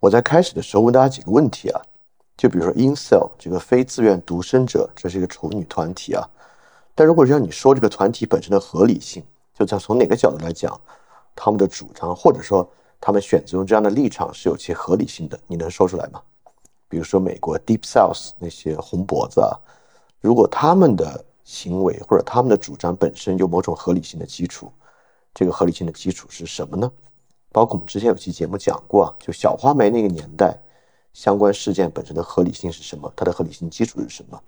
我在开始的时候问大家几个问题啊，就比如说 incel 这个非自愿独身者，这是一个丑女团体啊。但如果让你说这个团体本身的合理性，就在从哪个角度来讲，他们的主张或者说他们选择用这样的立场是有其合理性的，你能说出来吗？比如说美国 Deep South 那些红脖子啊，如果他们的行为或者他们的主张本身有某种合理性的基础，这个合理性的基础是什么呢？包括我们之前有期节目讲过啊，就小花梅那个年代相关事件本身的合理性是什么？它的合理性基础是什么？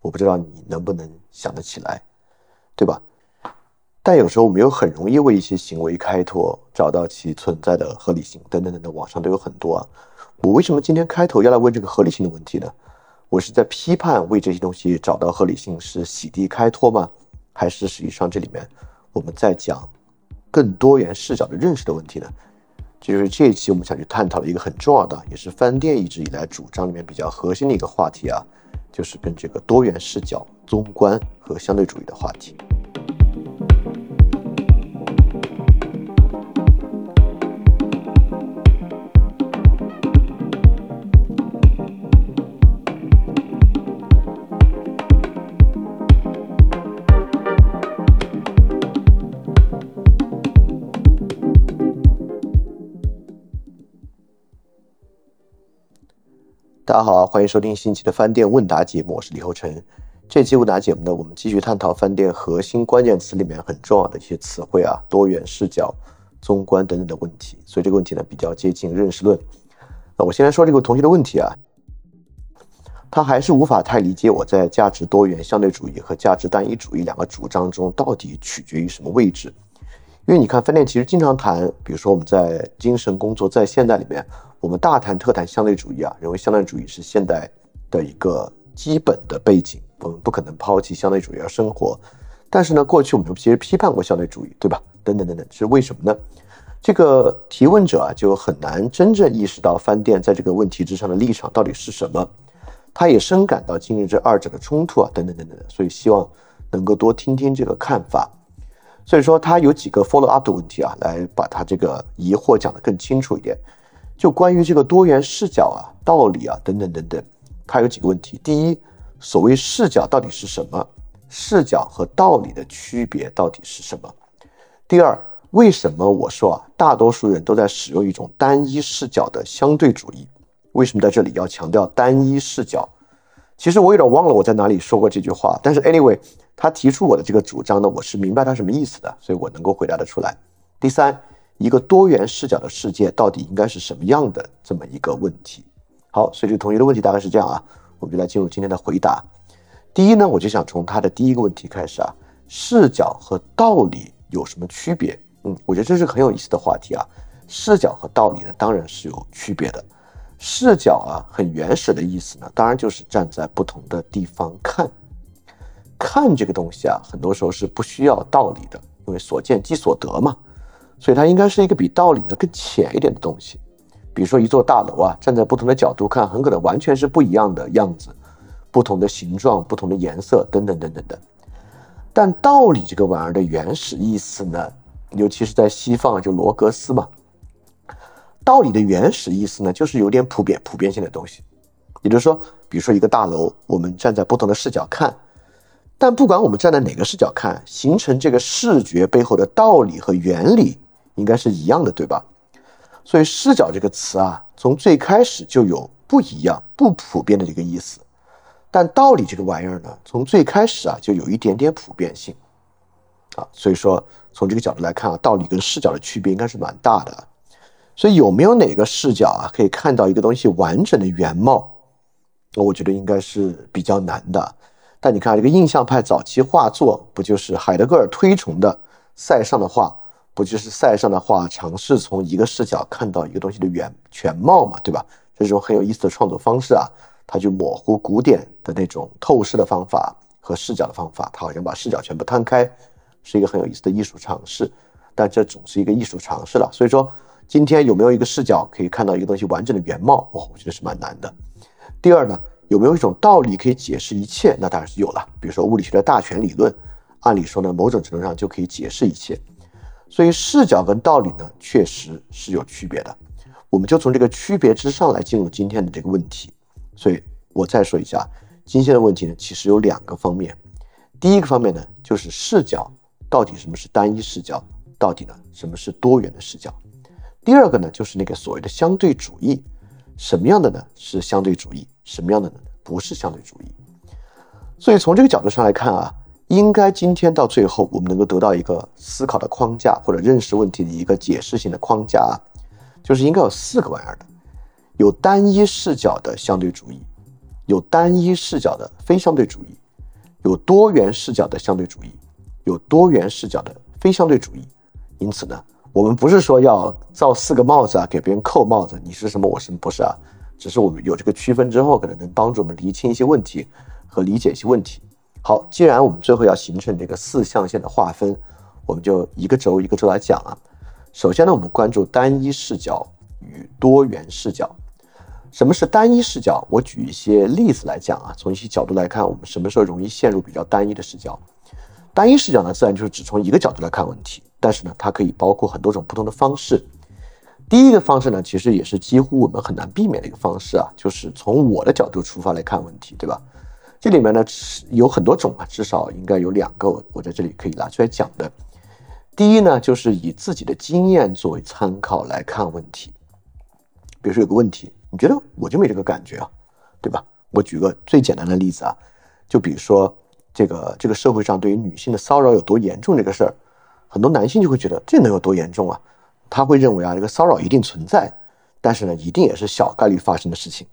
我不知道你能不能想得起来，对吧？但有时候我们又很容易为一些行为开脱，找到其存在的合理性等等等等，网上都有很多啊。我为什么今天开头要来问这个合理性的问题呢？我是在批判为这些东西找到合理性是洗地开脱吗？还是实际上这里面我们在讲更多元视角的认识的问题呢？这就是这一期我们想去探讨的一个很重要的，也是饭店一直以来主张里面比较核心的一个话题啊，就是跟这个多元视角、综观和相对主义的话题。大家好，欢迎收听新一期的饭店问答节目，我是李厚成。这期问答节目呢，我们继续探讨饭店核心关键词里面很重要的一些词汇啊，多元视角、综观等等的问题。所以这个问题呢，比较接近认识论。那我先来说这个同学的问题啊，他还是无法太理解我在价值多元相对主义和价值单一主义两个主张中到底取决于什么位置。因为你看饭店其实经常谈，比如说我们在精神工作在现代里面。我们大谈特谈相对主义啊，认为相对主义是现代的一个基本的背景，我们不可能抛弃相对主义而生活。但是呢，过去我们其实批判过相对主义，对吧？等等等等，是为什么呢？这个提问者啊，就很难真正意识到饭店在这个问题之上的立场到底是什么。他也深感到今日这二者的冲突啊，等等等等，所以希望能够多听听这个看法。所以说他有几个 follow up 的问题啊，来把他这个疑惑讲得更清楚一点。就关于这个多元视角啊、道理啊等等等等，它有几个问题。第一，所谓视角到底是什么？视角和道理的区别到底是什么？第二，为什么我说啊，大多数人都在使用一种单一视角的相对主义？为什么在这里要强调单一视角？其实我有点忘了我在哪里说过这句话，但是 anyway，他提出我的这个主张呢，我是明白他什么意思的，所以我能够回答得出来。第三。一个多元视角的世界到底应该是什么样的？这么一个问题。好，所以这个同学的问题大概是这样啊，我们就来进入今天的回答。第一呢，我就想从他的第一个问题开始啊，视角和道理有什么区别？嗯，我觉得这是很有意思的话题啊。视角和道理呢，当然是有区别的。视角啊，很原始的意思呢，当然就是站在不同的地方看，看这个东西啊，很多时候是不需要道理的，因为所见即所得嘛。所以它应该是一个比道理呢更浅一点的东西，比如说一座大楼啊，站在不同的角度看，很可能完全是不一样的样子，不同的形状、不同的颜色等等等等等。但道理这个玩意儿的原始意思呢，尤其是在西方，就罗格斯嘛，道理的原始意思呢，就是有点普遍、普遍性的东西。也就是说，比如说一个大楼，我们站在不同的视角看。但不管我们站在哪个视角看，形成这个视觉背后的道理和原理。应该是一样的，对吧？所以“视角”这个词啊，从最开始就有不一样、不普遍的这个意思。但道理这个玩意儿呢，从最开始啊，就有一点点普遍性啊。所以说，从这个角度来看啊，道理跟视角的区别应该是蛮大的。所以，有没有哪个视角啊，可以看到一个东西完整的原貌？那我觉得应该是比较难的。但你看这个印象派早期画作，不就是海德格尔推崇的塞尚的画？不就是塞尚的画，尝试从一个视角看到一个东西的原全貌嘛，对吧？这种很有意思的创作方式啊，他就模糊古典的那种透视的方法和视角的方法，他好像把视角全部摊开，是一个很有意思的艺术尝试。但这总是一个艺术尝试了，所以说今天有没有一个视角可以看到一个东西完整的原貌？哦，我觉得是蛮难的。第二呢，有没有一种道理可以解释一切？那当然是有了。比如说物理学的大全理论，按理说呢，某种程度上就可以解释一切。所以视角跟道理呢，确实是有区别的。我们就从这个区别之上来进入今天的这个问题。所以我再说一下，今天的问题呢，其实有两个方面。第一个方面呢，就是视角到底什么是单一视角，到底呢什么是多元的视角。第二个呢，就是那个所谓的相对主义，什么样的呢是相对主义，什么样的呢不是相对主义。所以从这个角度上来看啊。应该今天到最后，我们能够得到一个思考的框架，或者认识问题的一个解释性的框架啊，就是应该有四个玩意儿的：有单一视角的相对主义，有单一视角的非相对主义，有多元视角的相对主义，有多元视角的非相对主义。因此呢，我们不是说要造四个帽子啊，给别人扣帽子，你是什么，我什么，不是啊，只是我们有这个区分之后，可能能帮助我们厘清一些问题和理解一些问题。好，既然我们最后要形成这个四象限的划分，我们就一个轴一个轴来讲啊。首先呢，我们关注单一视角与多元视角。什么是单一视角？我举一些例子来讲啊。从一些角度来看，我们什么时候容易陷入比较单一的视角？单一视角呢，自然就是只从一个角度来看问题，但是呢，它可以包括很多种不同的方式。第一个方式呢，其实也是几乎我们很难避免的一个方式啊，就是从我的角度出发来看问题，对吧？这里面呢是有很多种啊，至少应该有两个，我在这里可以拿出来讲的。第一呢，就是以自己的经验作为参考来看问题。比如说有个问题，你觉得我就没这个感觉啊，对吧？我举个最简单的例子啊，就比如说这个这个社会上对于女性的骚扰有多严重这个事儿，很多男性就会觉得这能有多严重啊？他会认为啊，这个骚扰一定存在，但是呢，一定也是小概率发生的事情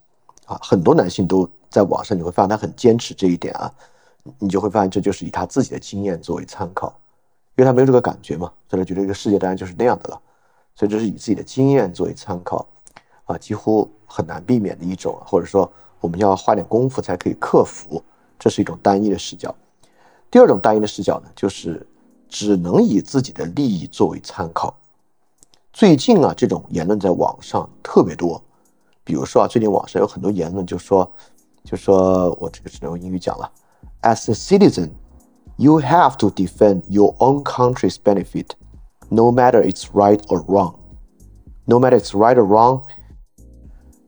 啊。很多男性都。在网上你会发现他很坚持这一点啊，你就会发现这就是以他自己的经验作为参考，因为他没有这个感觉嘛，所以他觉得这个世界当然就是那样的了，所以这是以自己的经验作为参考，啊，几乎很难避免的一种，或者说我们要花点功夫才可以克服，这是一种单一的视角。第二种单一的视角呢，就是只能以自己的利益作为参考。最近啊，这种言论在网上特别多，比如说啊，最近网上有很多言论就说。就说我这个只能用英语讲了。As a citizen, you have to defend your own country's benefit, no matter it's right or wrong. No matter it's right or wrong,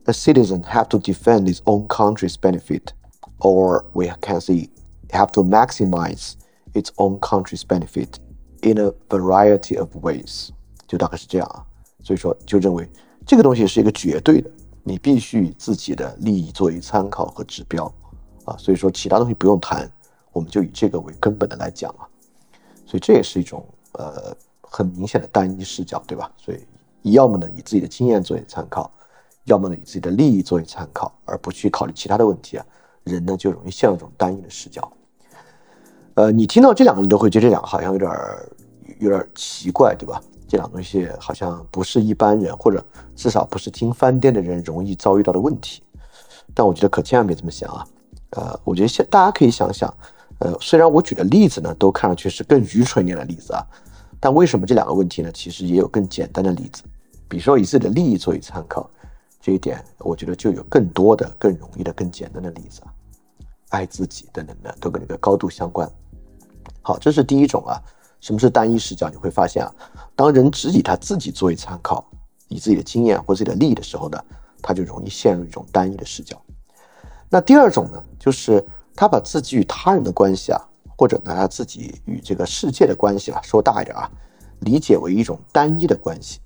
a citizen have to defend his own country's benefit, or we can say have to maximize its own country's benefit in a variety of ways。 就大概是这样啊。所以说，就认为这个东西是一个绝对的。你必须以自己的利益作为参考和指标，啊，所以说其他东西不用谈，我们就以这个为根本的来讲啊，所以这也是一种呃很明显的单一视角，对吧？所以要么呢以自己的经验作为参考，要么呢以自己的利益作为参考，而不去考虑其他的问题啊，人呢就容易陷入一种单一的视角。呃，你听到这两个，你都会觉得这两个好像有点有点奇怪，对吧？这两东西好像不是一般人，或者至少不是听翻店的人容易遭遇到的问题。但我觉得可千万别这么想啊！呃，我觉得现大家可以想想，呃，虽然我举的例子呢都看上去是更愚蠢一点的例子啊，但为什么这两个问题呢？其实也有更简单的例子。比如说以自己的利益作为参考，这一点我觉得就有更多的、更容易的、更简单的例子啊。爱自己等等的都跟这个高度相关。好，这是第一种啊。什么是单一视角？你会发现啊，当人只以他自己作为参考，以自己的经验或自己的利益的时候呢，他就容易陷入一种单一的视角。那第二种呢，就是他把自己与他人的关系啊，或者呢他自己与这个世界的关系啊，说大一点啊，理解为一种单一的关系，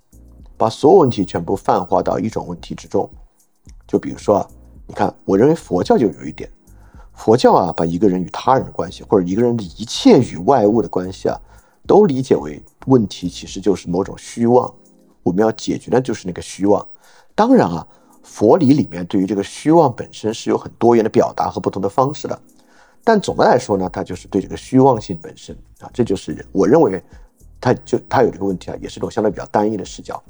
把所有问题全部泛化到一种问题之中。就比如说啊，你看，我认为佛教就有一点，佛教啊，把一个人与他人的关系，或者一个人的一切与外物的关系啊。都理解为问题，其实就是某种虚妄。我们要解决的就是那个虚妄。当然啊，佛理里面对于这个虚妄本身是有很多元的表达和不同的方式的。但总的来说呢，它就是对这个虚妄性本身啊，这就是我认为，它就它有这个问题啊，也是一种相对比较单一的视角。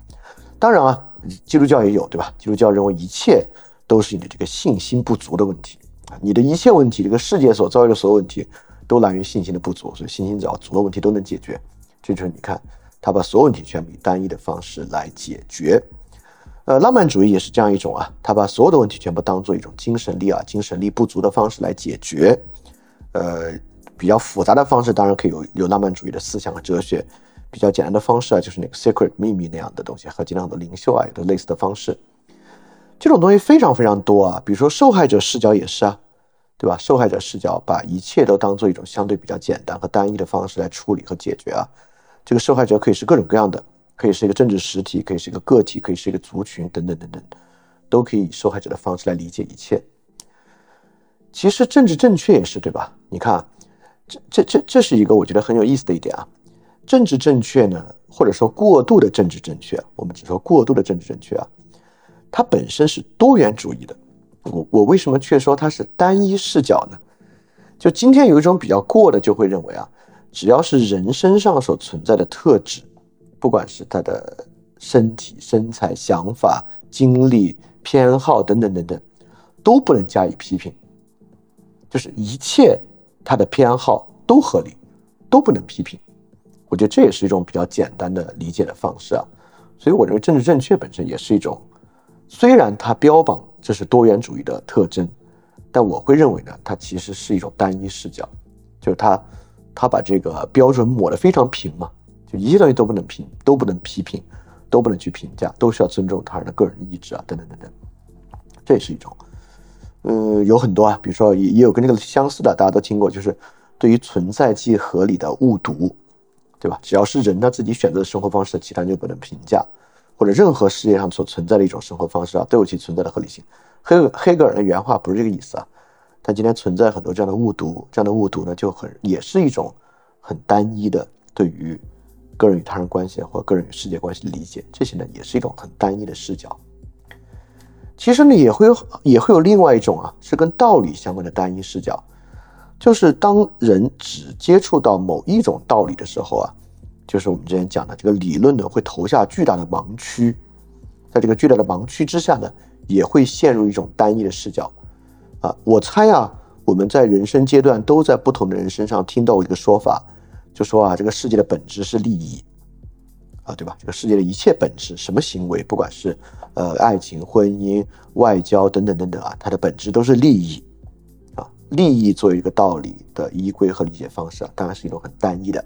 当然啊，基督教也有对吧？基督教认为一切都是你的这个信心不足的问题啊，你的一切问题，这个世界所遭遇的所有问题。都来源于信心的不足，所以信心只要足了，问题都能解决。这就是你看，他把所有问题全部以单一的方式来解决。呃，浪漫主义也是这样一种啊，他把所有的问题全部当做一种精神力啊，精神力不足的方式来解决。呃，比较复杂的方式当然可以有有浪漫主义的思想和哲学，比较简单的方式啊，就是那个 secret 秘密那样的东西，和经常的领袖啊，有的类似的方式。这种东西非常非常多啊，比如说受害者视角也是啊，对吧？受害者视角把一切都当做一种相对比较简单和单一的方式来处理和解决啊。这个受害者可以是各种各样的，可以是一个政治实体，可以是一个个体，可以是一个族群等等等等，都可以以受害者的方式来理解一切。其实政治正确也是对吧？你看，这这这这是一个我觉得很有意思的一点啊。政治正确呢，或者说过度的政治正确，我们只说过度的政治正确啊。它本身是多元主义的，我我为什么却说它是单一视角呢？就今天有一种比较过的，就会认为啊，只要是人身上所存在的特质，不管是他的身体、身材、想法、经历、偏好等等等等，都不能加以批评，就是一切他的偏好都合理，都不能批评。我觉得这也是一种比较简单的理解的方式啊，所以我认为政治正确本身也是一种。虽然它标榜这是多元主义的特征，但我会认为呢，它其实是一种单一视角，就是它，它把这个标准抹得非常平嘛，就一切东西都不能评，都不能批评，都不能去评价，都需要尊重他人的个人意志啊，等等等等，这也是一种，嗯，有很多啊，比如说也也有跟这个相似的，大家都听过，就是对于存在即合理的误读，对吧？只要是人他自己选择的生活方式，其他就不能评价。或者任何世界上所存在的一种生活方式啊，都有其存在的合理性。黑黑格尔的原话不是这个意思啊，他今天存在很多这样的误读，这样的误读呢就很也是一种很单一的对于个人与他人关系或个人与世界关系的理解，这些呢也是一种很单一的视角。其实呢也会有也会有另外一种啊，是跟道理相关的单一视角，就是当人只接触到某一种道理的时候啊。就是我们之前讲的这个理论呢，会投下巨大的盲区，在这个巨大的盲区之下呢，也会陷入一种单一的视角。啊，我猜啊，我们在人生阶段都在不同的人身上听到一个说法，就说啊，这个世界的本质是利益，啊，对吧？这个世界的一切本质，什么行为，不管是呃爱情、婚姻、外交等等等等啊，它的本质都是利益，啊，利益作为一个道理的依归和理解方式啊，当然是一种很单一的。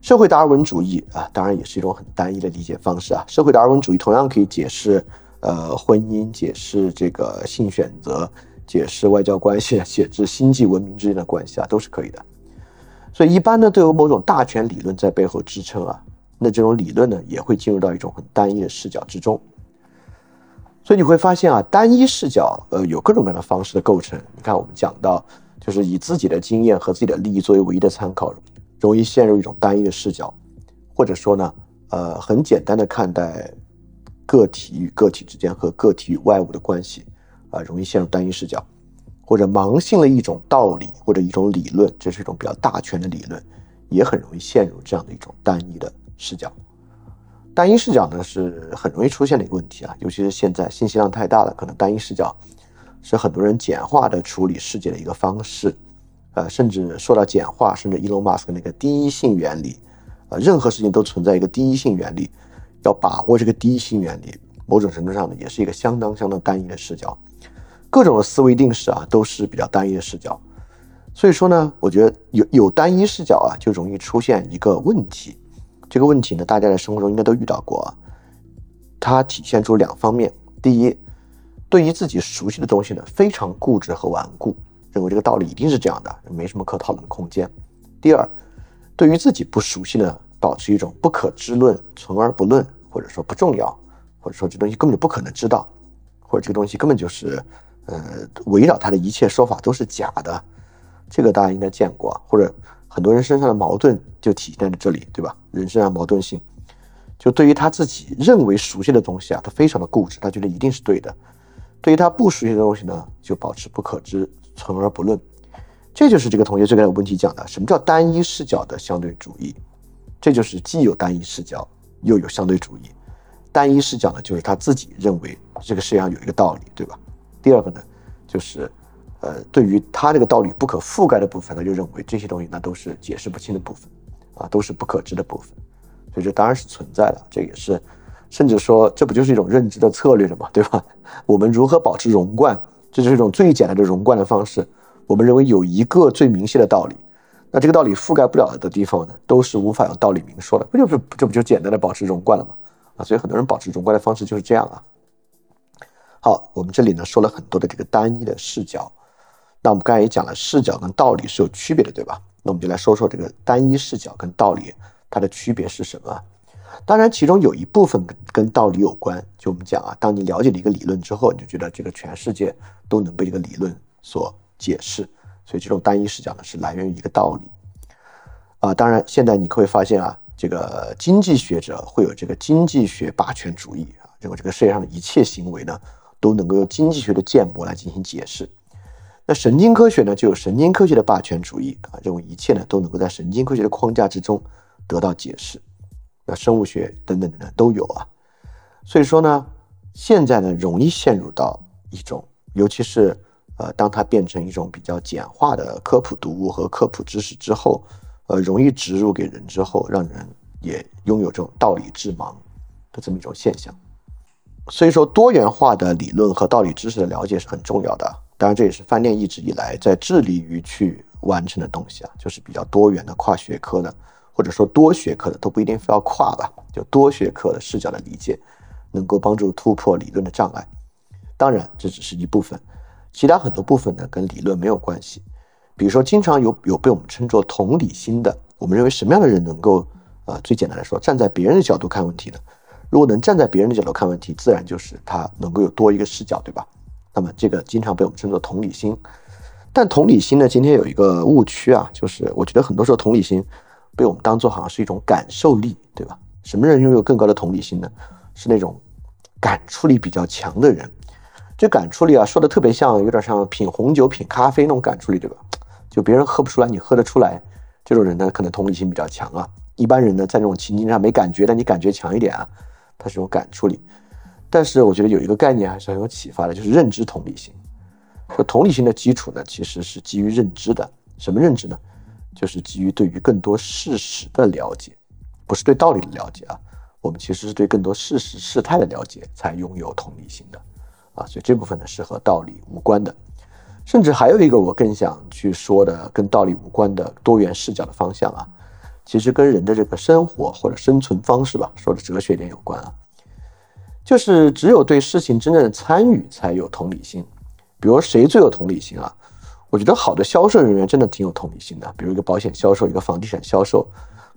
社会达尔文主义啊，当然也是一种很单一的理解方式啊。社会达尔文主义同样可以解释，呃，婚姻，解释这个性选择，解释外交关系，解释星际文明之间的关系啊，都是可以的。所以一般呢，都有某种大权理论在背后支撑啊。那这种理论呢，也会进入到一种很单一的视角之中。所以你会发现啊，单一视角，呃，有各种各样的方式的构成。你看，我们讲到，就是以自己的经验和自己的利益作为唯一的参考。容易陷入一种单一的视角，或者说呢，呃，很简单的看待个体与个体之间和个体与外物的关系，啊，容易陷入单一视角，或者盲信了一种道理或者一种理论，这是一种比较大权的理论，也很容易陷入这样的一种单一的视角。单一视角呢是很容易出现的一个问题啊，尤其是现在信息量太大了，可能单一视角是很多人简化的处理世界的一个方式。呃，甚至说到简化，甚至伊隆马斯克那个第一性原理，呃，任何事情都存在一个第一性原理，要把握这个第一性原理，某种程度上呢，也是一个相当相当单一的视角。各种的思维定式啊，都是比较单一的视角。所以说呢，我觉得有有单一视角啊，就容易出现一个问题。这个问题呢，大家在生活中应该都遇到过啊。它体现出两方面：第一，对于自己熟悉的东西呢，非常固执和顽固。认为这个道理一定是这样的，没什么可讨论的空间。第二，对于自己不熟悉呢，保持一种不可知论、存而不论，或者说不重要，或者说这东西根本就不可能知道，或者这个东西根本就是，呃，围绕他的一切说法都是假的。这个大家应该见过，或者很多人身上的矛盾就体现在这里，对吧？人身上矛盾性，就对于他自己认为熟悉的东西啊，他非常的固执，他觉得一定是对的；对于他不熟悉的东西呢，就保持不可知。存而不论，这就是这个同学最开始问题讲的，什么叫单一视角的相对主义？这就是既有单一视角，又有相对主义。单一视角呢，就是他自己认为这个世界上有一个道理，对吧？第二个呢，就是呃，对于他这个道理不可覆盖的部分，他就认为这些东西那都是解释不清的部分，啊，都是不可知的部分。所以这当然是存在的，这也是，甚至说这不就是一种认知的策略了嘛，对吧？我们如何保持融贯？这就是一种最简单的融贯的方式。我们认为有一个最明显的道理，那这个道理覆盖不了的地方呢，都是无法用道理明说的，不就是这不就简单的保持容贯了吗？啊，所以很多人保持容贯的方式就是这样啊。好，我们这里呢说了很多的这个单一的视角，那我们刚才也讲了，视角跟道理是有区别的，对吧？那我们就来说说这个单一视角跟道理它的区别是什么？当然，其中有一部分跟跟道理有关，就我们讲啊，当你了解了一个理论之后，你就觉得这个全世界都能被这个理论所解释。所以这种单一视角呢，是来源于一个道理啊。当然，现在你会发现啊，这个经济学者会有这个经济学霸权主义啊，认为这个世界上的一切行为呢，都能够用经济学的建模来进行解释。那神经科学呢，就有神经科学的霸权主义啊，认为一切呢都能够在神经科学的框架之中得到解释。那生物学等等等等都有啊。所以说呢，现在呢容易陷入到一种，尤其是。呃，当它变成一种比较简化的科普读物和科普知识之后，呃，容易植入给人之后，让人也拥有这种道理致盲的这么一种现象。所以说，多元化的理论和道理知识的了解是很重要的。当然，这也是饭店一直以来在致力于去完成的东西啊，就是比较多元的跨学科的，或者说多学科的，都不一定非要跨吧，就多学科的视角的理解，能够帮助突破理论的障碍。当然，这只是一部分。其他很多部分呢，跟理论没有关系。比如说，经常有有被我们称作同理心的。我们认为什么样的人能够，呃，最简单来说，站在别人的角度看问题呢？如果能站在别人的角度看问题，自然就是他能够有多一个视角，对吧？那么这个经常被我们称作同理心。但同理心呢，今天有一个误区啊，就是我觉得很多时候同理心被我们当做好像是一种感受力，对吧？什么人拥有更高的同理心呢？是那种感触力比较强的人。这感触力啊，说的特别像，有点像品红酒、品咖啡那种感触力，对吧？就别人喝不出来，你喝得出来，这种人呢，可能同理心比较强啊。一般人呢，在这种情境上没感觉的，你感觉强一点啊，他是有感触力。但是我觉得有一个概念还是很有启发的，就是认知同理心。这同理心的基础呢，其实是基于认知的。什么认知呢？就是基于对于更多事实的了解，不是对道理的了解啊。我们其实是对更多事实事态的了解，才拥有同理心的。啊，所以这部分呢是和道理无关的，甚至还有一个我更想去说的跟道理无关的多元视角的方向啊，其实跟人的这个生活或者生存方式吧，说的哲学点有关啊，就是只有对事情真正的参与才有同理心。比如谁最有同理心啊？我觉得好的销售人员真的挺有同理心的，比如一个保险销售，一个房地产销售，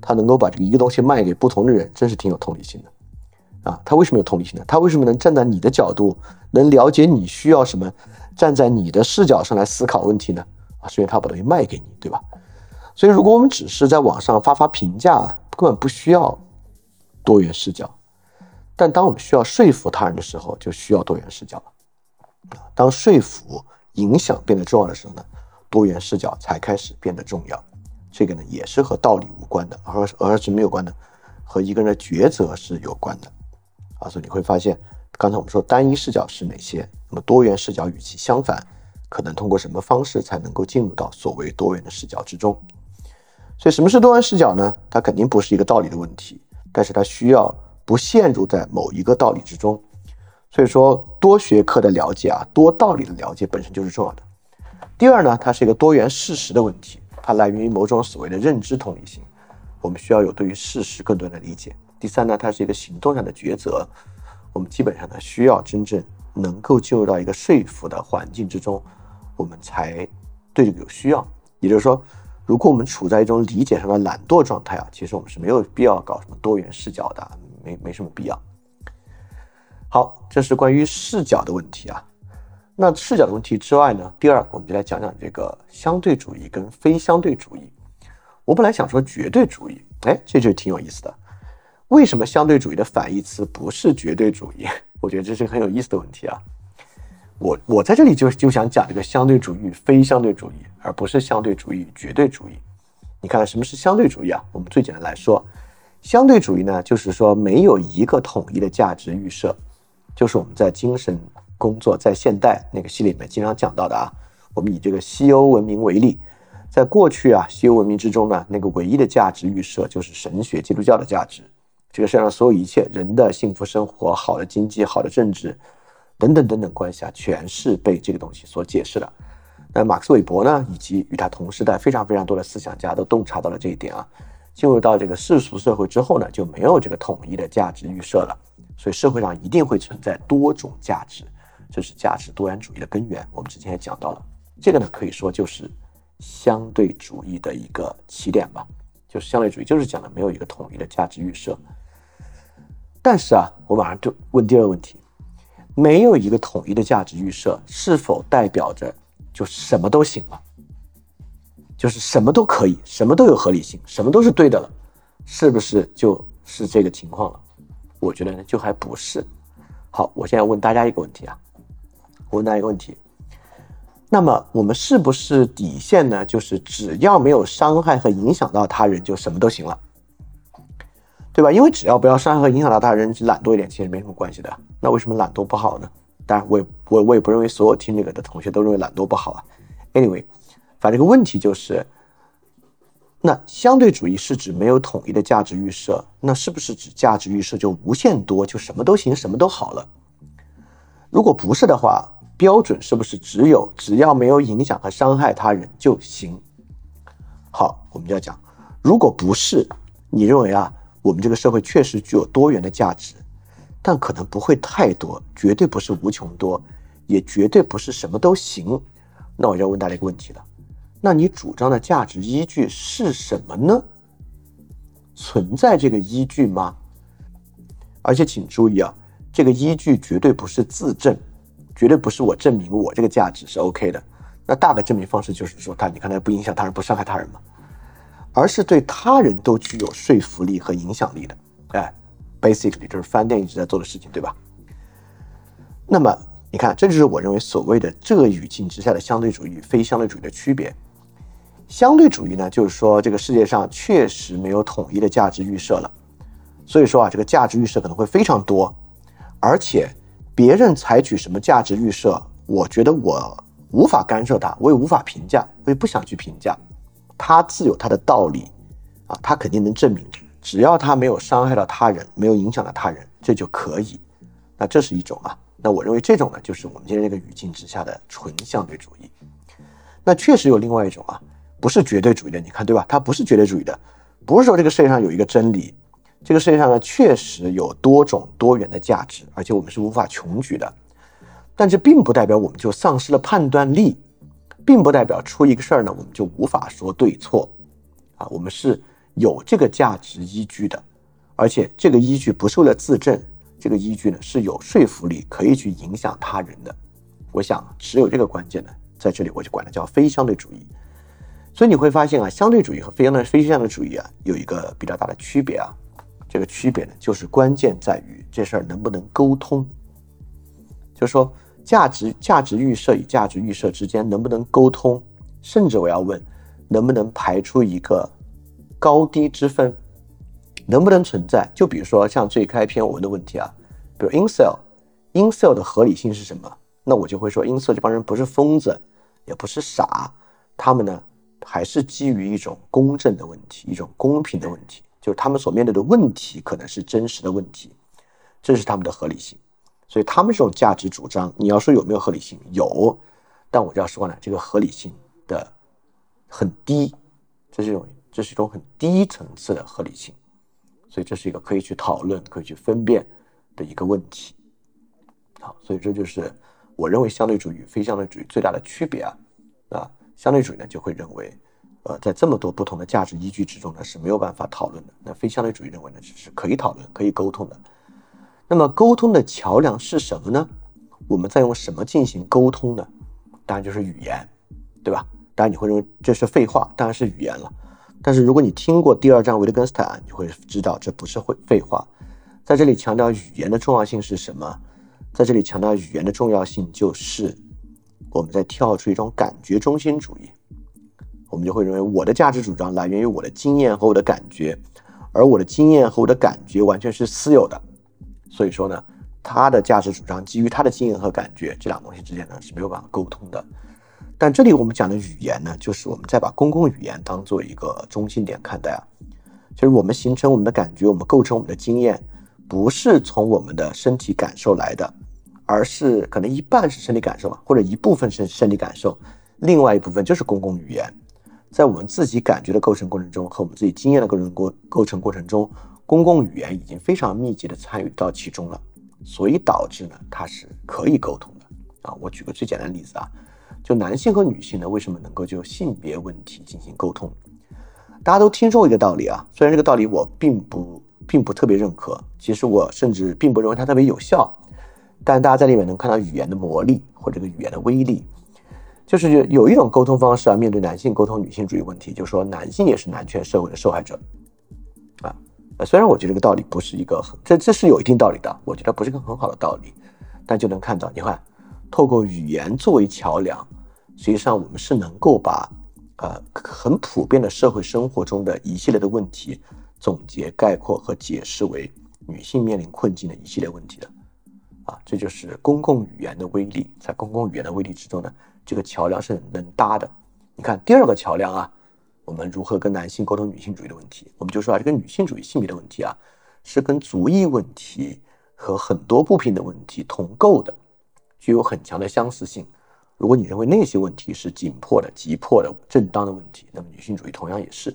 他能够把这个一个东西卖给不同的人，真是挺有同理心的。啊，他为什么有同理心呢？他为什么能站在你的角度，能了解你需要什么，站在你的视角上来思考问题呢？啊，是因为他把东西卖给你，对吧？所以，如果我们只是在网上发发评价，根本不需要多元视角。但当我们需要说服他人的时候，就需要多元视角了。当说服、影响变得重要的时候呢，多元视角才开始变得重要。这个呢，也是和道理无关的，而而是没有关的，和一个人的抉择是有关的。啊，所以你会发现，刚才我们说单一视角是哪些？那么多元视角与其相反，可能通过什么方式才能够进入到所谓多元的视角之中？所以什么是多元视角呢？它肯定不是一个道理的问题，但是它需要不陷入在某一个道理之中。所以说多学科的了解啊，多道理的了解本身就是重要的。第二呢，它是一个多元事实的问题，它来源于某种所谓的认知同理心，我们需要有对于事实更多的理解。第三呢，它是一个行动上的抉择，我们基本上呢需要真正能够进入到一个说服的环境之中，我们才对这个有需要。也就是说，如果我们处在一种理解上的懒惰状态啊，其实我们是没有必要搞什么多元视角的，没没什么必要。好，这是关于视角的问题啊。那视角的问题之外呢，第二，我们就来讲讲这个相对主义跟非相对主义。我本来想说绝对主义，哎，这就挺有意思的。为什么相对主义的反义词不是绝对主义？我觉得这是很有意思的问题啊。我我在这里就就想讲这个相对主义与非相对主义，而不是相对主义与绝对主义。你看什么是相对主义啊？我们最简单来说，相对主义呢，就是说没有一个统一的价值预设，就是我们在精神工作在现代那个系列里面经常讲到的啊。我们以这个西欧文明为例，在过去啊，西欧文明之中呢，那个唯一的价值预设就是神学基督教的价值。这个世界上所有一切人的幸福生活、好的经济、好的政治，等等等等关系啊，全是被这个东西所解释的。那马克思韦伯呢，以及与他同时代非常非常多的思想家都洞察到了这一点啊。进入到这个世俗社会之后呢，就没有这个统一的价值预设了，所以社会上一定会存在多种价值，这是价值多元主义的根源。我们之前也讲到了，这个呢可以说就是相对主义的一个起点吧，就是相对主义就是讲的没有一个统一的价值预设。但是啊，我马上就问第二个问题：没有一个统一的价值预设，是否代表着就什么都行了？就是什么都可以，什么都有合理性，什么都是对的了，是不是就是这个情况了？我觉得呢，就还不是。好，我现在问大家一个问题啊，我问大家一个问题：那么我们是不是底线呢？就是只要没有伤害和影响到他人，就什么都行了，对吧？因为只要不要伤害和影响到他人，懒惰一点其实没什么关系的。那为什么懒惰不好呢？当然，我也我我也不认为所有听这个的同学都认为懒惰不好啊。Anyway。反正这个问题就是，那相对主义是指没有统一的价值预设，那是不是指价值预设就无限多，就什么都行，什么都好了？如果不是的话，标准是不是只有只要没有影响和伤害他人就行？好，我们就要讲，如果不是，你认为啊，我们这个社会确实具有多元的价值，但可能不会太多，绝对不是无穷多，也绝对不是什么都行。那我就要问大家一个问题了。那你主张的价值依据是什么呢？存在这个依据吗？而且请注意啊，这个依据绝对不是自证，绝对不是我证明我这个价值是 OK 的。那大概证明方式就是说，他你看他不影响他人，不伤害他人嘛，而是对他人都具有说服力和影响力的。哎，basically 就是饭店一直在做的事情，对吧？那么你看，这就是我认为所谓的这个语境之下的相对主义与非相对主义的区别。相对主义呢，就是说这个世界上确实没有统一的价值预设了，所以说啊，这个价值预设可能会非常多，而且别人采取什么价值预设，我觉得我无法干涉他，我也无法评价，我也不想去评价，他自有他的道理啊，他肯定能证明，只要他没有伤害到他人，没有影响到他人，这就可以。那这是一种啊，那我认为这种呢，就是我们今天这个语境之下的纯相对主义。那确实有另外一种啊。不是绝对主义的，你看对吧？它不是绝对主义的，不是说这个世界上有一个真理，这个世界上呢确实有多种多元的价值，而且我们是无法穷举的。但这并不代表我们就丧失了判断力，并不代表出一个事儿呢我们就无法说对错啊。我们是有这个价值依据的，而且这个依据不是为了自证，这个依据呢是有说服力，可以去影响他人的。我想只有这个关键呢，在这里我就管它叫非相对主义。所以你会发现啊，相对主义和非相对非相对主义啊，有一个比较大的区别啊。这个区别呢，就是关键在于这事儿能不能沟通。就是说，价值价值预设与价值预设之间能不能沟通，甚至我要问，能不能排出一个高低之分，能不能存在？就比如说像最开篇我问的问题啊，比如 incel，incel 的合理性是什么？那我就会说，incel 这帮人不是疯子，也不是傻，他们呢？还是基于一种公正的问题，一种公平的问题，就是他们所面对的问题可能是真实的问题，这是他们的合理性。所以他们这种价值主张，你要说有没有合理性？有，但我就要说呢，这个合理性的很低，这是一种这是一种很低层次的合理性。所以这是一个可以去讨论、可以去分辨的一个问题。好，所以这就是我认为相对主义与非相对主义最大的区别啊啊。相对主义呢，就会认为，呃，在这么多不同的价值依据之中呢，是没有办法讨论的。那非相对主义认为呢，是是可以讨论、可以沟通的。那么沟通的桥梁是什么呢？我们在用什么进行沟通呢？当然就是语言，对吧？当然你会认为这是废话，当然是语言了。但是如果你听过第二章维特根斯坦，你会知道这不是会废话。在这里强调语言的重要性是什么？在这里强调语言的重要性就是。我们再跳出一种感觉中心主义，我们就会认为我的价值主张来源于我的经验和我的感觉，而我的经验和我的感觉完全是私有的。所以说呢，他的价值主张基于他的经验和感觉，这两个东西之间呢是没有办法沟通的。但这里我们讲的语言呢，就是我们再把公共语言当做一个中心点看待啊，就是我们形成我们的感觉，我们构成我们的经验，不是从我们的身体感受来的。而是可能一半是生理感受或者一部分是生理感受，另外一部分就是公共语言，在我们自己感觉的构成过程中和我们自己经验的构成过构成过程中，公共语言已经非常密集的参与到其中了，所以导致呢它是可以沟通的啊。我举个最简单的例子啊，就男性和女性呢为什么能够就性别问题进行沟通？大家都听说过一个道理啊，虽然这个道理我并不并不特别认可，其实我甚至并不认为它特别有效。但大家在里面能看到语言的魔力或者这个语言的威力，就是有一种沟通方式啊，面对男性沟通女性主义问题，就是说男性也是男权社会的受害者啊。虽然我觉得这个道理不是一个很，这这是有一定道理的，我觉得不是个很好的道理，但就能看到，你看，透过语言作为桥梁，实际上我们是能够把呃很普遍的社会生活中的一系列的问题总结概括和解释为女性面临困境的一系列问题的。啊，这就是公共语言的威力，在公共语言的威力之中呢，这个桥梁是能搭的。你看第二个桥梁啊，我们如何跟男性沟通女性主义的问题？我们就说啊，这个女性主义性别的问题啊，是跟族裔问题和很多不平等问题同构的，具有很强的相似性。如果你认为那些问题是紧迫的、急迫的、正当的问题，那么女性主义同样也是。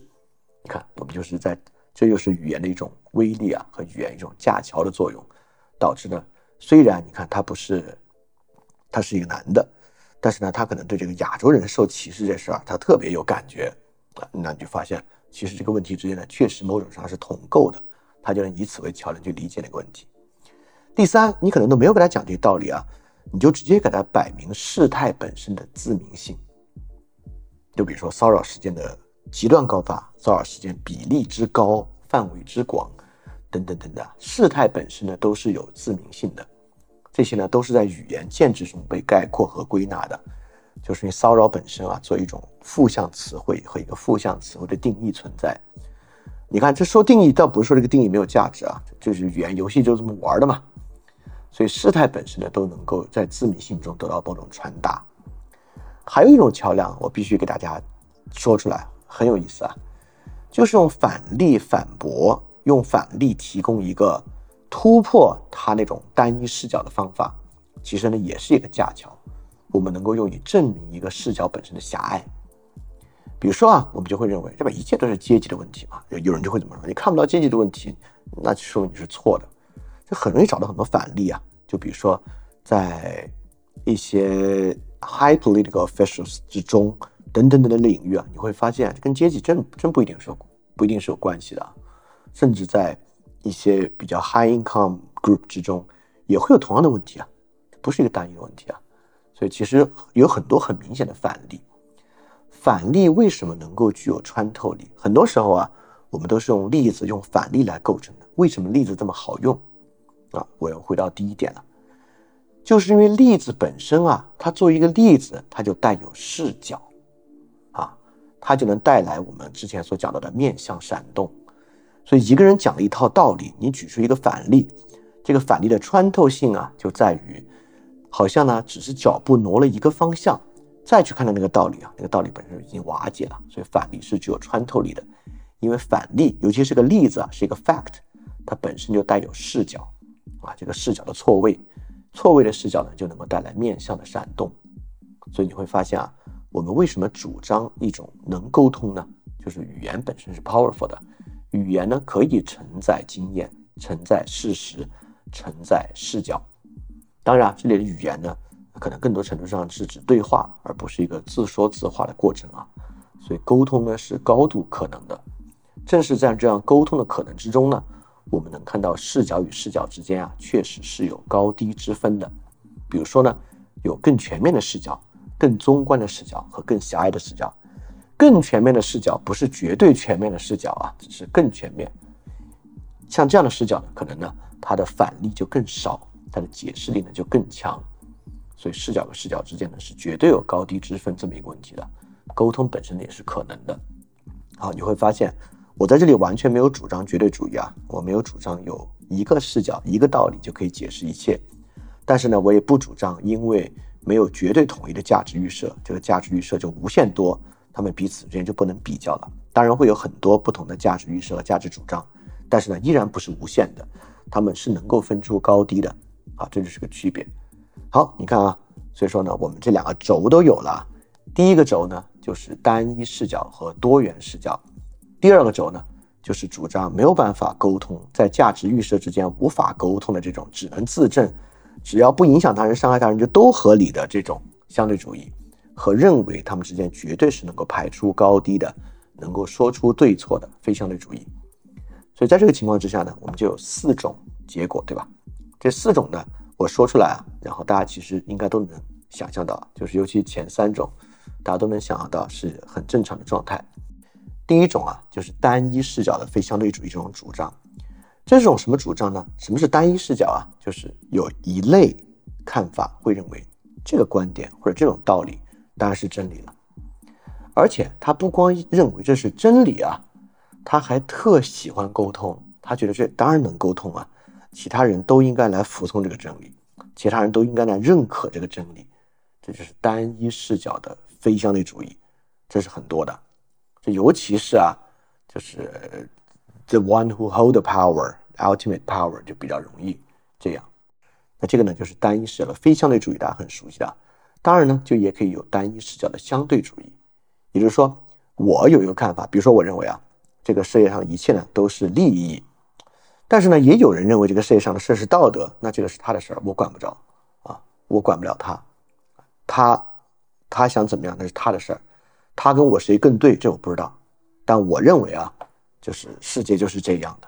你看，我们就是在，这就是语言的一种威力啊，和语言一种架桥的作用，导致呢。虽然你看他不是，他是一个男的，但是呢，他可能对这个亚洲人受歧视这事儿，他特别有感觉啊。那你就发现，其实这个问题之间呢，确实某种上是同构的，他就能以此为桥梁去理解那个问题。第三，你可能都没有给他讲这个道理啊，你就直接给他摆明事态本身的自明性。就比如说骚扰事件的极端高发，骚扰事件比例之高，范围之广。等等等等，事态本身呢都是有自明性的，这些呢都是在语言建制中被概括和归纳的，就是你骚扰本身啊，做一种负向词汇和一个负向词汇的定义存在。你看，这说定义倒不是说这个定义没有价值啊，就是语言游戏就这么玩的嘛。所以事态本身呢都能够在自明性中得到某种传达。还有一种桥梁，我必须给大家说出来，很有意思啊，就是用反例反驳。用反例提供一个突破他那种单一视角的方法，其实呢也是一个架桥。我们能够用以证明一个视角本身的狭隘。比如说啊，我们就会认为，对吧？一切都是阶级的问题嘛。有有人就会怎么说？你看不到阶级的问题，那就说明你是错的。就很容易找到很多反例啊。就比如说，在一些 high political officials 之中，等等等的领域啊，你会发现跟阶级真真不一定是不一定是有关系的。甚至在一些比较 high income group 之中，也会有同样的问题啊，不是一个单一的问题啊。所以其实有很多很明显的反例。反例为什么能够具有穿透力？很多时候啊，我们都是用例子、用反例来构成的。为什么例子这么好用啊？我要回到第一点了，就是因为例子本身啊，它作为一个例子，它就带有视角啊，它就能带来我们之前所讲到的面向闪动。所以一个人讲了一套道理，你举出一个反例，这个反例的穿透性啊，就在于，好像呢只是脚步挪了一个方向，再去看到那个道理啊，那个道理本身已经瓦解了。所以反例是具有穿透力的，因为反例尤其是个例子啊，是一个 fact，它本身就带有视角啊，这个视角的错位，错位的视角呢就能够带来面向的闪动。所以你会发现啊，我们为什么主张一种能沟通呢？就是语言本身是 powerful 的。语言呢，可以承载经验，承载事实，承载视角。当然，这里的语言呢，可能更多程度上是指对话，而不是一个自说自话的过程啊。所以，沟通呢是高度可能的。正是在这样沟通的可能之中呢，我们能看到视角与视角之间啊，确实是有高低之分的。比如说呢，有更全面的视角、更中观的视角和更狭隘的视角。更全面的视角不是绝对全面的视角啊，只是更全面。像这样的视角呢，可能呢，它的反例就更少，它的解释力呢就更强。所以视角和视角之间呢，是绝对有高低之分这么一个问题的。沟通本身也是可能的。好，你会发现我在这里完全没有主张绝对主义啊，我没有主张有一个视角、一个道理就可以解释一切。但是呢，我也不主张因为没有绝对统一的价值预设，这个价值预设就无限多。他们彼此之间就不能比较了。当然会有很多不同的价值预设和价值主张，但是呢，依然不是无限的。他们是能够分出高低的。啊，这就是个区别。好，你看啊，所以说呢，我们这两个轴都有了，第一个轴呢，就是单一视角和多元视角；第二个轴呢，就是主张没有办法沟通，在价值预设之间无法沟通的这种只能自证，只要不影响他人、伤害他人就都合理的这种相对主义，和认为他们之间绝对是能够排出高低的，能够说出对错的非相对主义。所以在这个情况之下呢，我们就有四种结果，对吧？这四种呢，我说出来啊，然后大家其实应该都能想象到，就是尤其前三种。大家都能想象到是很正常的状态。第一种啊，就是单一视角的非相对主义这种主张。这种什么主张呢？什么是单一视角啊？就是有一类看法会认为这个观点或者这种道理当然是真理了，而且他不光认为这是真理啊，他还特喜欢沟通。他觉得这当然能沟通啊，其他人都应该来服从这个真理，其他人都应该来认可这个真理。这就是单一视角的。非相对主义，这是很多的，这尤其是啊，就是 the one who hold the power, ultimate power 就比较容易这样。那这个呢，就是单一视角的非相对主义，大家很熟悉的。当然呢，就也可以有单一视角的相对主义，也就是说，我有一个看法，比如说我认为啊，这个世界上一切呢都是利益，但是呢，也有人认为这个世界上的事是道德，那这个是他的事儿，我管不着啊，我管不了他，他。他想怎么样那是他的事儿，他跟我谁更对这我不知道，但我认为啊，就是世界就是这样的，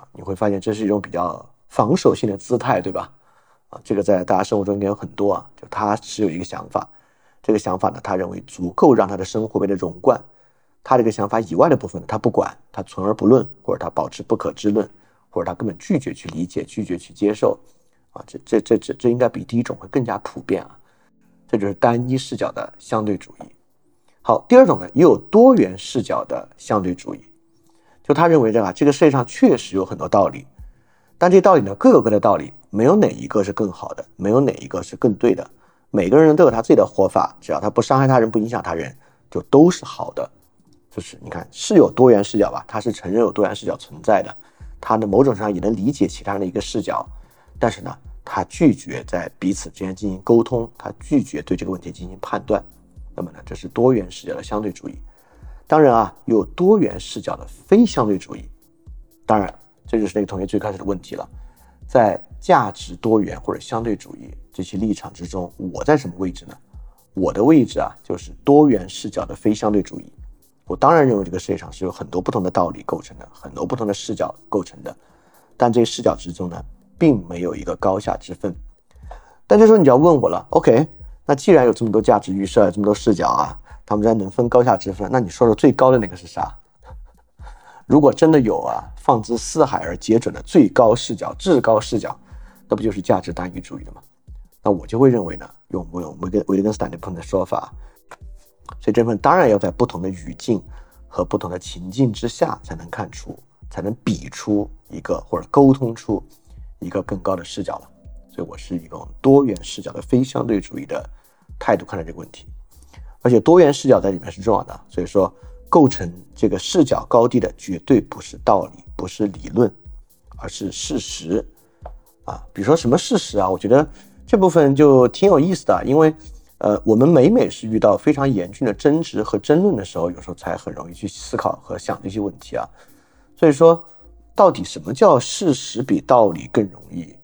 啊，你会发现这是一种比较防守性的姿态，对吧？啊，这个在大家生活中应该有很多啊，就他持有一个想法，这个想法呢，他认为足够让他的生活变得融贯，他这个想法以外的部分呢他不管，他存而不论，或者他保持不可知论，或者他根本拒绝去理解，拒绝去接受，啊，这这这这这应该比第一种会更加普遍啊。这就是单一视角的相对主义。好，第二种呢，也有多元视角的相对主义。就他认为这个这个世界上确实有很多道理，但这道理呢，各有各的道理，没有哪一个是更好的，没有哪一个是更对的。每个人都有他自己的活法，只要他不伤害他人，不影响他人，就都是好的。就是你看，是有多元视角吧？他是承认有多元视角存在的，他的某种上也能理解其他人的一个视角，但是呢？他拒绝在彼此之间进行沟通，他拒绝对这个问题进行判断。那么呢，这是多元视角的相对主义。当然啊，有多元视角的非相对主义。当然，这就是那个同学最开始的问题了。在价值多元或者相对主义这些立场之中，我在什么位置呢？我的位置啊，就是多元视角的非相对主义。我当然认为这个世界上是有很多不同的道理构成的，很多不同的视角构成的。但这些视角之中呢？并没有一个高下之分，但这时候你就要问我了，OK？那既然有这么多价值预设，这么多视角啊，他们之间能分高下之分？那你说的最高的那个是啥？如果真的有啊，放之四海而皆准的最高视角、至高视角，那不就是价值单一主义的吗？那我就会认为呢，用不用维根维根斯坦那部分的说法，所以这份当然要在不同的语境和不同的情境之下才能看出，才能比出一个或者沟通出。一个更高的视角了，所以我是一种多元视角的非相对主义的态度看待这个问题，而且多元视角在里面是重要的，所以说构成这个视角高低的绝对不是道理，不是理论，而是事实啊。比如说什么事实啊？我觉得这部分就挺有意思的，因为呃，我们每每是遇到非常严峻的争执和争论的时候，有时候才很容易去思考和想这些问题啊。所以说。到底什么叫事实比道理更容易？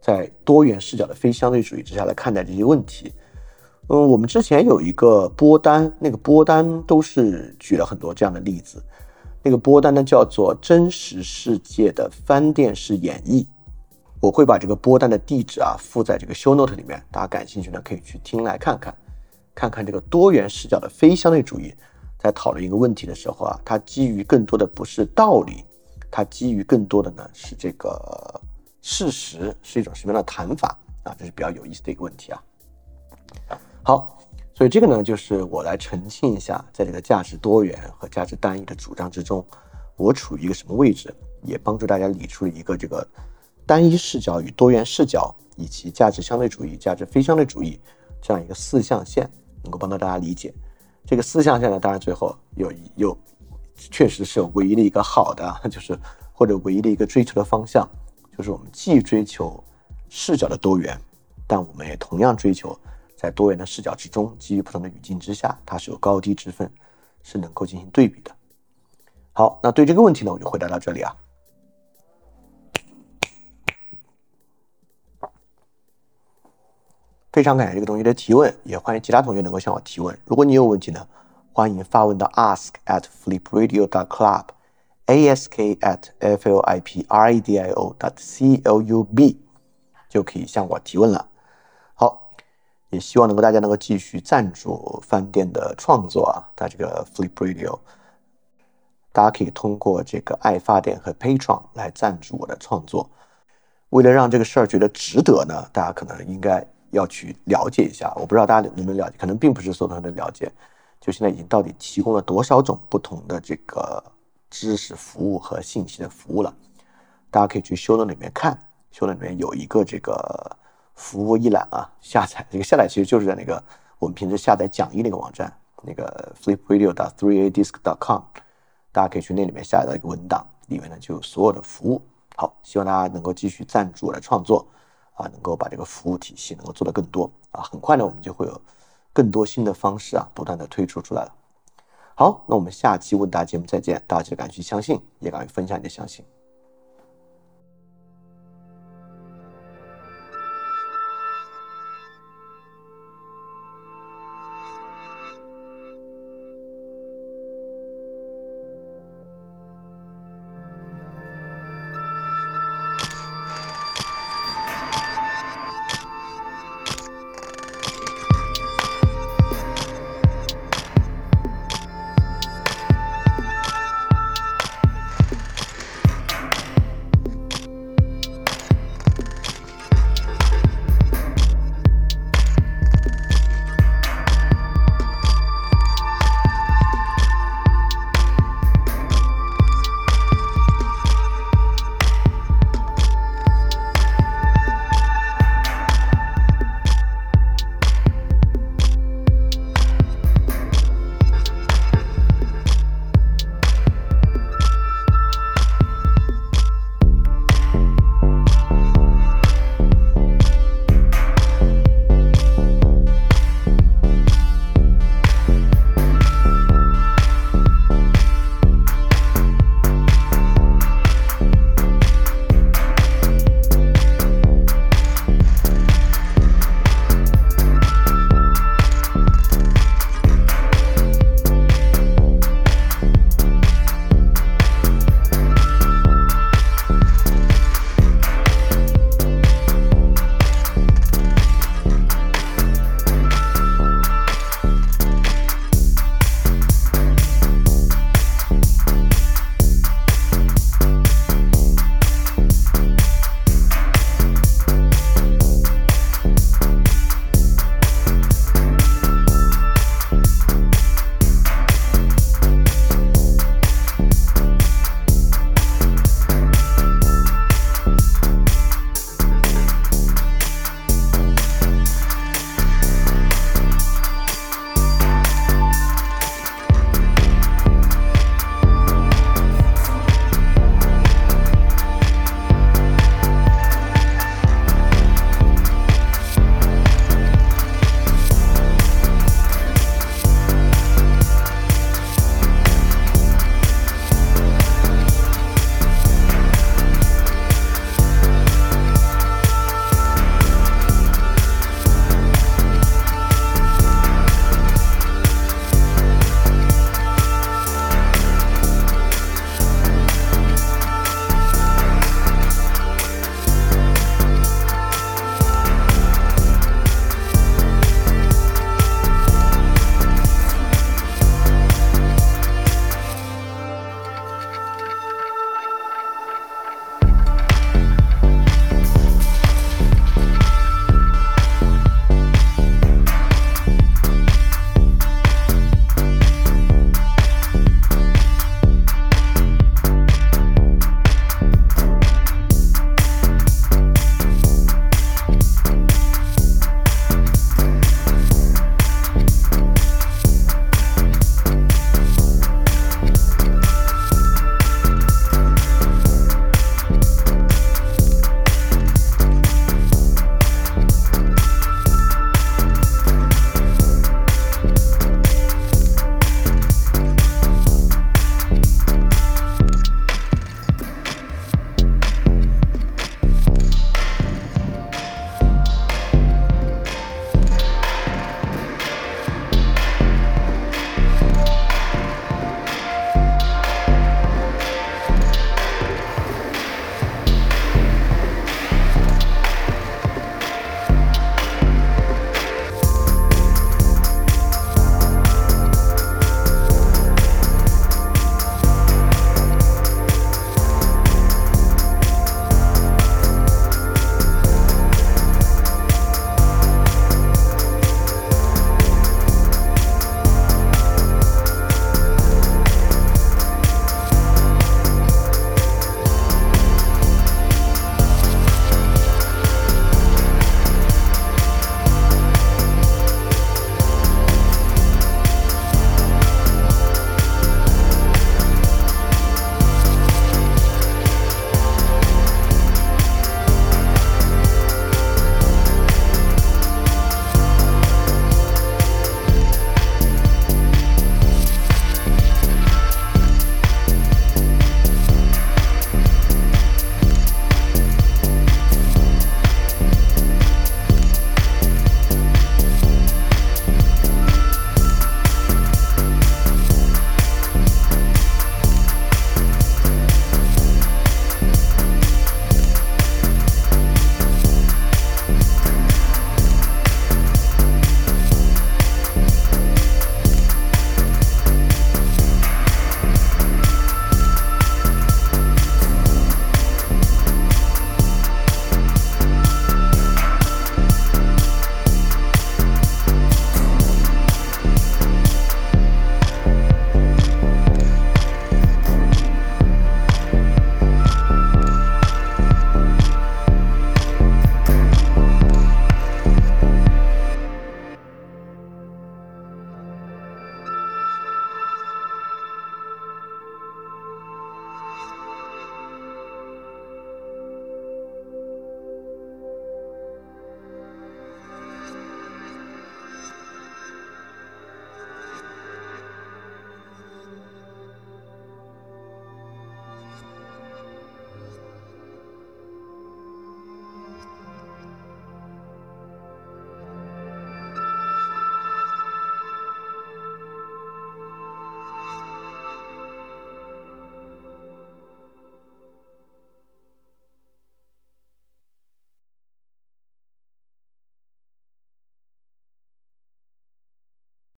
在多元视角的非相对主义之下来看待这些问题。嗯，我们之前有一个波单，那个波单都是举了很多这样的例子。那个波单呢叫做真实世界的翻电式演绎。我会把这个波单的地址啊附在这个 show note 里面，大家感兴趣呢可以去听来看看，看看这个多元视角的非相对主义在讨论一个问题的时候啊，它基于更多的不是道理。它基于更多的呢是这个事实，是一种什么样的谈法啊？这是比较有意思的一个问题啊。好，所以这个呢就是我来澄清一下，在这个价值多元和价值单一的主张之中，我处于一个什么位置，也帮助大家理出一个这个单一视角与多元视角以及价值相对主义、价值非相对主义这样一个四象限，能够帮到大家理解这个四象限呢。当然最后有有。确实是有唯一的一个好的，就是或者唯一的一个追求的方向，就是我们既追求视角的多元，但我们也同样追求在多元的视角之中，基于不同的语境之下，它是有高低之分，是能够进行对比的。好，那对这个问题呢，我就回答到这里啊。非常感谢这个同学的提问，也欢迎其他同学能够向我提问。如果你有问题呢，欢迎发问到 ask at flipradio dot club，ask at flipradio.club 就可以向我提问了。也希望能够大家能够继续赞助饭店的创作啊，它这个 flipradio，大家可以通过这个爱发电和 Patreon 来赞助我的创作。为了让这个事儿觉得值得呢，大家可能应该。要去了解一下，我不知道大家能不能了解，可能并不是所有人都了解。就现在已经到底提供了多少种不同的这个知识服务和信息的服务了？大家可以去修论里面看，修论里面有一个这个服务一览啊，下载这个下载其实就是在那个我们平时下载讲义那个网站，那个 flipvideo.threea.disc.com，大家可以去那里面下载到一个文档，里面呢就有所有的服务。好，希望大家能够继续赞助我的创作。啊，能够把这个服务体系能够做得更多啊，很快呢，我们就会有更多新的方式啊，不断的推出出来了。好，那我们下期问答节目再见，大家记得敢去相信，也敢于分享你的相信。